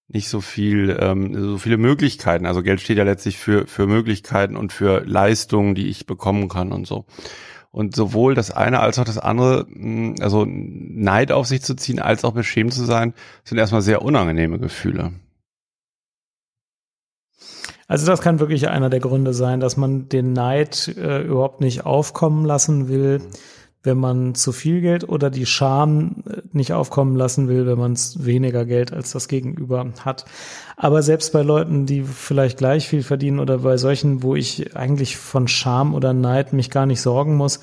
nicht so viel, ähm, so viele Möglichkeiten. Also Geld steht ja letztlich für, für Möglichkeiten und für Leistungen, die ich bekommen kann und so. Und sowohl das eine als auch das andere, mm, also Neid auf sich zu ziehen, als auch beschämt zu sein, sind erstmal sehr unangenehme Gefühle. Also das kann wirklich einer der Gründe sein, dass man den Neid äh, überhaupt nicht aufkommen lassen will. Wenn man zu viel Geld oder die Scham äh, nicht aufkommen lassen will, wenn man weniger Geld als das Gegenüber hat. Aber selbst bei Leuten, die vielleicht gleich viel verdienen oder bei solchen, wo ich eigentlich von Scham oder Neid mich gar nicht sorgen muss,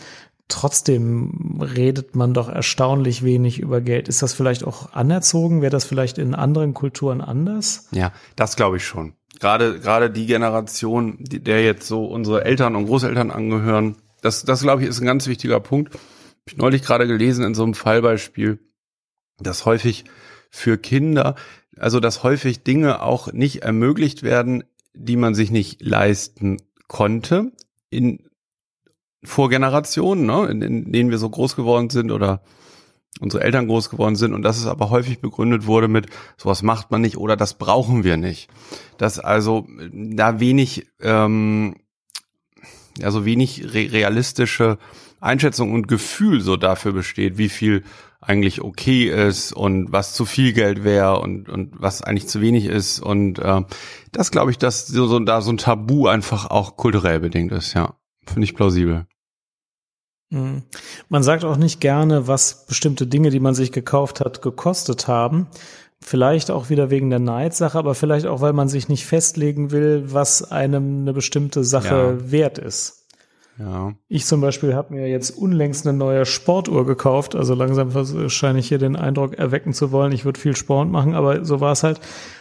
trotzdem redet man doch erstaunlich wenig über Geld. Ist das vielleicht auch anerzogen? Wäre das vielleicht in anderen Kulturen anders? Ja, das glaube ich schon. Gerade, gerade die Generation, der jetzt so unsere Eltern und Großeltern angehören, das, das glaube ich ist ein ganz wichtiger Punkt. Hab ich neulich gerade gelesen in so einem Fallbeispiel, dass häufig für Kinder, also dass häufig Dinge auch nicht ermöglicht werden, die man sich nicht leisten konnte in Vorgenerationen, ne, in, in denen wir so groß geworden sind oder unsere Eltern groß geworden sind und dass es aber häufig begründet wurde mit sowas macht man nicht oder das brauchen wir nicht. Dass also da wenig, ähm, also wenig re realistische Einschätzung und Gefühl so dafür besteht, wie viel eigentlich okay ist und was zu viel Geld wäre und, und was eigentlich zu wenig ist. Und äh, das glaube ich, dass so, so, da so ein Tabu einfach auch kulturell bedingt ist, ja. Finde ich plausibel. Mhm. Man sagt auch nicht gerne, was bestimmte Dinge, die man sich gekauft hat, gekostet haben. Vielleicht auch wieder wegen der Neidsache, aber vielleicht auch, weil man sich nicht festlegen will, was einem eine bestimmte Sache ja. wert ist. Ja. Ich zum Beispiel habe mir jetzt unlängst eine neue Sportuhr gekauft. Also langsam scheine ich hier den Eindruck erwecken zu wollen, ich würde viel Sport machen, aber so war es halt.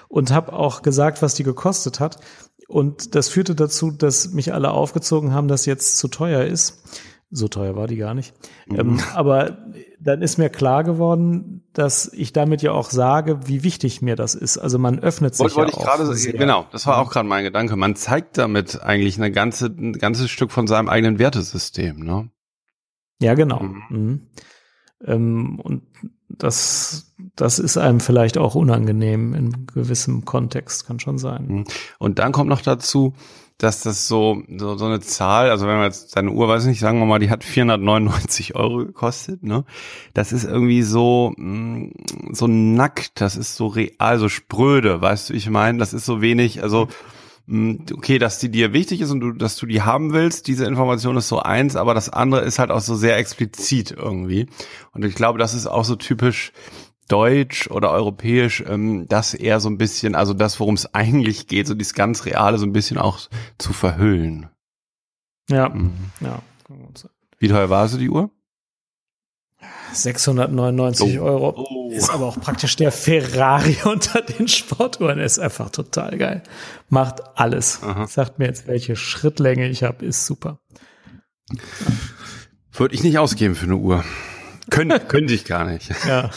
Und habe auch gesagt, was die gekostet hat. Und das führte dazu, dass mich alle aufgezogen haben, dass jetzt zu teuer ist. So teuer war die gar nicht. Mhm. Ähm, aber dann ist mir klar geworden, dass ich damit ja auch sage, wie wichtig mir das ist. Also man öffnet sich wollte, ja wollte ich gerade sehr. genau, das war auch gerade mein Gedanke. Man zeigt damit eigentlich eine ganze, ein ganzes Stück von seinem eigenen Wertesystem, ne? Ja, genau. Mhm. Mhm. Ähm, und das, das ist einem vielleicht auch unangenehm in gewissem Kontext, kann schon sein. Mhm. Und dann kommt noch dazu, dass das so, so, so eine Zahl, also wenn man jetzt seine Uhr, weiß nicht, sagen wir mal, die hat 499 Euro gekostet, ne? Das ist irgendwie so, mm, so nackt, das ist so real, so spröde, weißt du, ich meine, das ist so wenig, also, mm, okay, dass die dir wichtig ist und du, dass du die haben willst, diese Information ist so eins, aber das andere ist halt auch so sehr explizit irgendwie. Und ich glaube, das ist auch so typisch, deutsch oder europäisch ähm, das eher so ein bisschen, also das, worum es [laughs] eigentlich geht, so dieses ganz Reale so ein bisschen auch zu verhüllen. Ja, mhm. ja. Wie teuer war sie die Uhr? 699 oh. Euro. Oh. Ist aber auch praktisch der Ferrari [laughs] unter den Sportuhren. Ist einfach total geil. Macht alles. Aha. Sagt mir jetzt, welche Schrittlänge ich habe, ist super. Würde ich nicht ausgeben für eine Uhr. Kön [laughs] könnte ich gar nicht. Ja.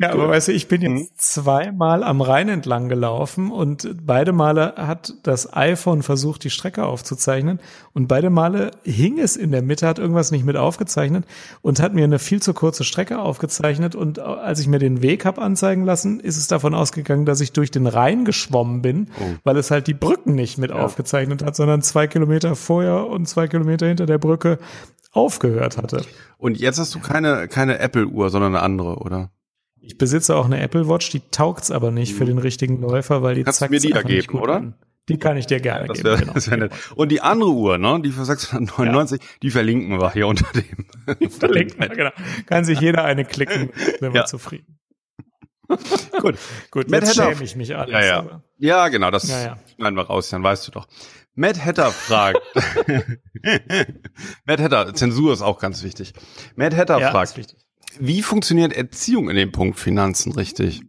Ja, aber weißt du, ich bin jetzt mhm. zweimal am Rhein entlang gelaufen und beide Male hat das iPhone versucht, die Strecke aufzuzeichnen und beide Male hing es in der Mitte, hat irgendwas nicht mit aufgezeichnet und hat mir eine viel zu kurze Strecke aufgezeichnet und als ich mir den Weg habe anzeigen lassen, ist es davon ausgegangen, dass ich durch den Rhein geschwommen bin, oh. weil es halt die Brücken nicht mit ja. aufgezeichnet hat, sondern zwei Kilometer vorher und zwei Kilometer hinter der Brücke aufgehört hatte. Und jetzt hast du keine, keine Apple-Uhr, sondern eine andere, oder? Ich besitze auch eine Apple Watch, die taugt's aber nicht für den richtigen Läufer, weil die Kannst du mir die da geben, oder? An. Die kann ich dir gerne ja, geben. Wär, genau. Und die andere Uhr, ne, die für 699, ja. die verlinken wir hier unter dem. [laughs] Verlinken wir, genau. Kann sich jeder eine klicken, [laughs] sind wir ja. zufrieden. Gut, [laughs] gut, Matt jetzt schäme ich mich alles. Ja, ja. ja genau, das ja, ja. schneiden wir raus, dann weißt du doch. Matt Hatter fragt. [laughs] Matt Hatter, Zensur ist auch ganz wichtig. Matt Hatter ja, fragt, wie funktioniert Erziehung in dem Punkt Finanzen richtig?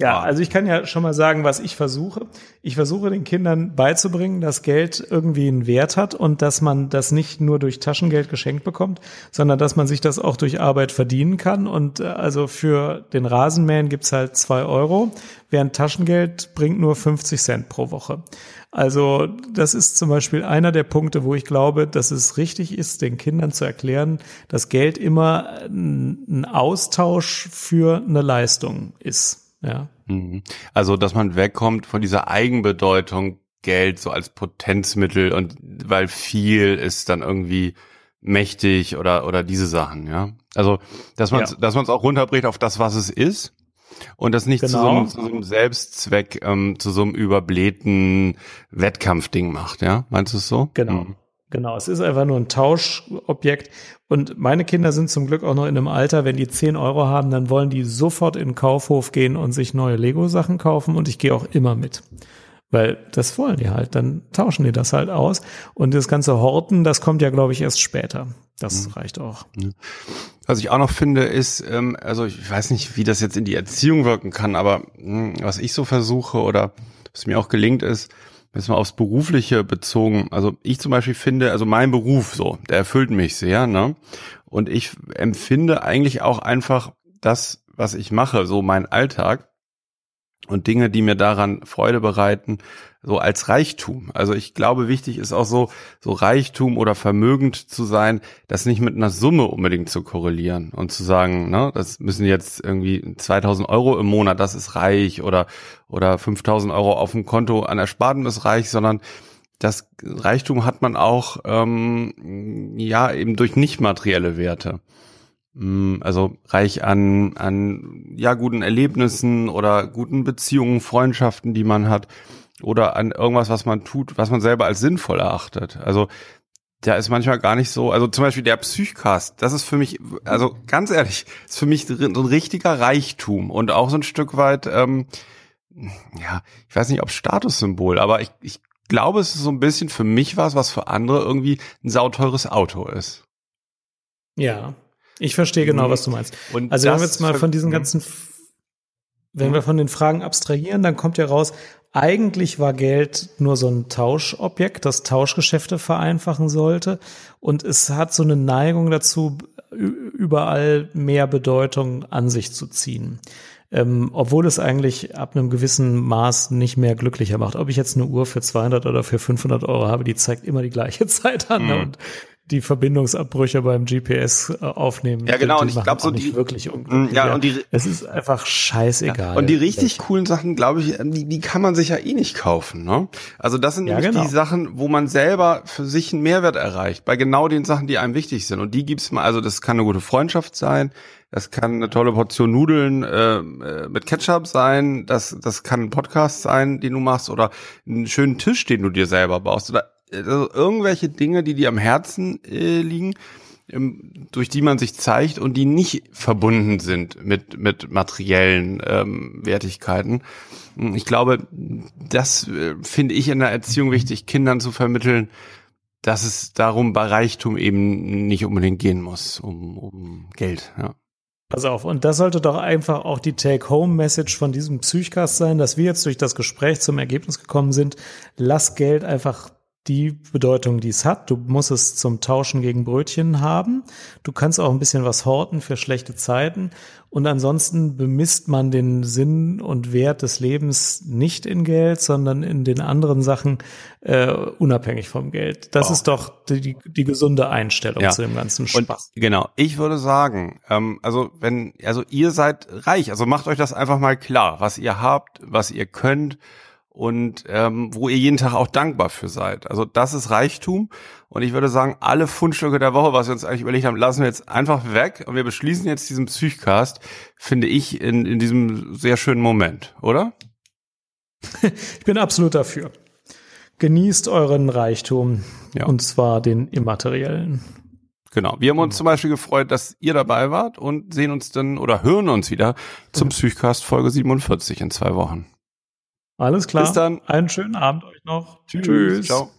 Ja, also ich kann ja schon mal sagen, was ich versuche. Ich versuche den Kindern beizubringen, dass Geld irgendwie einen Wert hat und dass man das nicht nur durch Taschengeld geschenkt bekommt, sondern dass man sich das auch durch Arbeit verdienen kann. Und äh, also für den Rasenmähen gibt's halt zwei Euro, während Taschengeld bringt nur 50 Cent pro Woche. Also das ist zum Beispiel einer der Punkte, wo ich glaube, dass es richtig ist, den Kindern zu erklären, dass Geld immer ein Austausch für eine Leistung ist. Ja. Mhm. Also, dass man wegkommt von dieser Eigenbedeutung Geld so als Potenzmittel und weil viel ist dann irgendwie mächtig oder oder diese Sachen, ja. Also, dass man ja. dass man es auch runterbricht auf das, was es ist und das nicht genau. zu, so einem, zu so einem Selbstzweck, ähm, zu so einem überblähten Wettkampfding macht, ja? Meinst du es so? Genau. Mhm. Genau, es ist einfach nur ein Tauschobjekt. Und meine Kinder sind zum Glück auch noch in einem Alter, wenn die 10 Euro haben, dann wollen die sofort in den Kaufhof gehen und sich neue Lego-Sachen kaufen und ich gehe auch immer mit. Weil das wollen die halt, dann tauschen die das halt aus. Und das ganze Horten, das kommt ja, glaube ich, erst später. Das mhm. reicht auch. Was ich auch noch finde, ist, ähm, also ich weiß nicht, wie das jetzt in die Erziehung wirken kann, aber mh, hm, was ich so versuche oder was mir auch gelingt ist, jetzt mal aufs Berufliche bezogen. Also ich zum Beispiel finde, also mein Beruf so, der erfüllt mich sehr, ne? Und ich empfinde eigentlich auch einfach das, was ich mache, so mein Alltag, und Dinge, die mir daran Freude bereiten, so als Reichtum. Also ich glaube, wichtig ist auch so, so Reichtum oder vermögend zu sein, das nicht mit einer Summe unbedingt zu korrelieren und zu sagen, ne, das müssen jetzt irgendwie 2000 Euro im Monat, das ist reich oder, oder 5000 Euro auf dem Konto an Ersparten ist reich, sondern das Reichtum hat man auch, ähm, ja, eben durch nicht materielle Werte. Mm, also reich an, an ja, guten Erlebnissen oder guten Beziehungen, Freundschaften, die man hat oder an irgendwas, was man tut, was man selber als sinnvoll erachtet. Also da ist manchmal gar nicht so, also zum Beispiel der Psychcast, das ist für mich, also ganz ehrlich, ist für mich so ein richtiger Reichtum und auch so ein Stück weit, ähm, ja, ich weiß nicht, ob Statussymbol, aber ich, ich glaube, es ist so ein bisschen für mich was, was für andere irgendwie ein sauteures Auto ist. Ja, ich verstehe genau, mhm. was du meinst. Und also wenn wir jetzt mal von diesen mhm. ganzen, wenn wir mhm. von den Fragen abstrahieren, dann kommt ja raus, eigentlich war Geld nur so ein Tauschobjekt, das Tauschgeschäfte vereinfachen sollte. Und es hat so eine Neigung dazu, überall mehr Bedeutung an sich zu ziehen. Ähm, obwohl es eigentlich ab einem gewissen Maß nicht mehr glücklicher macht. Ob ich jetzt eine Uhr für 200 oder für 500 Euro habe, die zeigt immer die gleiche [laughs] Zeit an. Mhm. Und die Verbindungsabbrüche beim GPS äh, aufnehmen. Ja, genau. und ich glaube so die wirklich unglücklich. Ja, und die es ist einfach scheißegal. Ja, und die richtig coolen Sachen, glaube ich, die, die kann man sich ja eh nicht kaufen. Ne? Also das sind ja, genau. die Sachen, wo man selber für sich einen Mehrwert erreicht. Bei genau den Sachen, die einem wichtig sind. Und die gibt's mal. Also das kann eine gute Freundschaft sein. Das kann eine tolle Portion Nudeln äh, äh mit Ketchup sein. Das, das kann ein Podcast sein, den du machst, oder einen schönen Tisch, den du dir selber baust, oder also irgendwelche Dinge, die dir am Herzen äh, liegen, ähm, durch die man sich zeigt und die nicht verbunden sind mit, mit materiellen ähm, Wertigkeiten. Ich glaube, das äh, finde ich in der Erziehung wichtig, Kindern zu vermitteln, dass es darum bei Reichtum eben nicht unbedingt gehen muss, um, um Geld. Ja. Pass auf, und das sollte doch einfach auch die Take-Home-Message von diesem Psychcast sein, dass wir jetzt durch das Gespräch zum Ergebnis gekommen sind, lass Geld einfach die Bedeutung, die es hat. Du musst es zum Tauschen gegen Brötchen haben. Du kannst auch ein bisschen was horten für schlechte Zeiten. Und ansonsten bemisst man den Sinn und Wert des Lebens nicht in Geld, sondern in den anderen Sachen äh, unabhängig vom Geld. Das wow. ist doch die, die gesunde Einstellung ja. zu dem ganzen Spaß. Und genau, ich würde sagen, ähm, also wenn, also ihr seid reich, also macht euch das einfach mal klar, was ihr habt, was ihr könnt und ähm, wo ihr jeden Tag auch dankbar für seid. Also das ist Reichtum und ich würde sagen, alle Fundstücke der Woche, was wir uns eigentlich überlegt haben, lassen wir jetzt einfach weg und wir beschließen jetzt diesen Psychcast, finde ich, in, in diesem sehr schönen Moment, oder? [laughs] ich bin absolut dafür. Genießt euren Reichtum ja. und zwar den immateriellen. Genau. Wir haben uns zum Beispiel gefreut, dass ihr dabei wart und sehen uns dann oder hören uns wieder zum Psychcast Folge 47 in zwei Wochen. Alles klar. Bis dann. Einen schönen Abend euch noch. Tschüss. Tschüss. Ciao.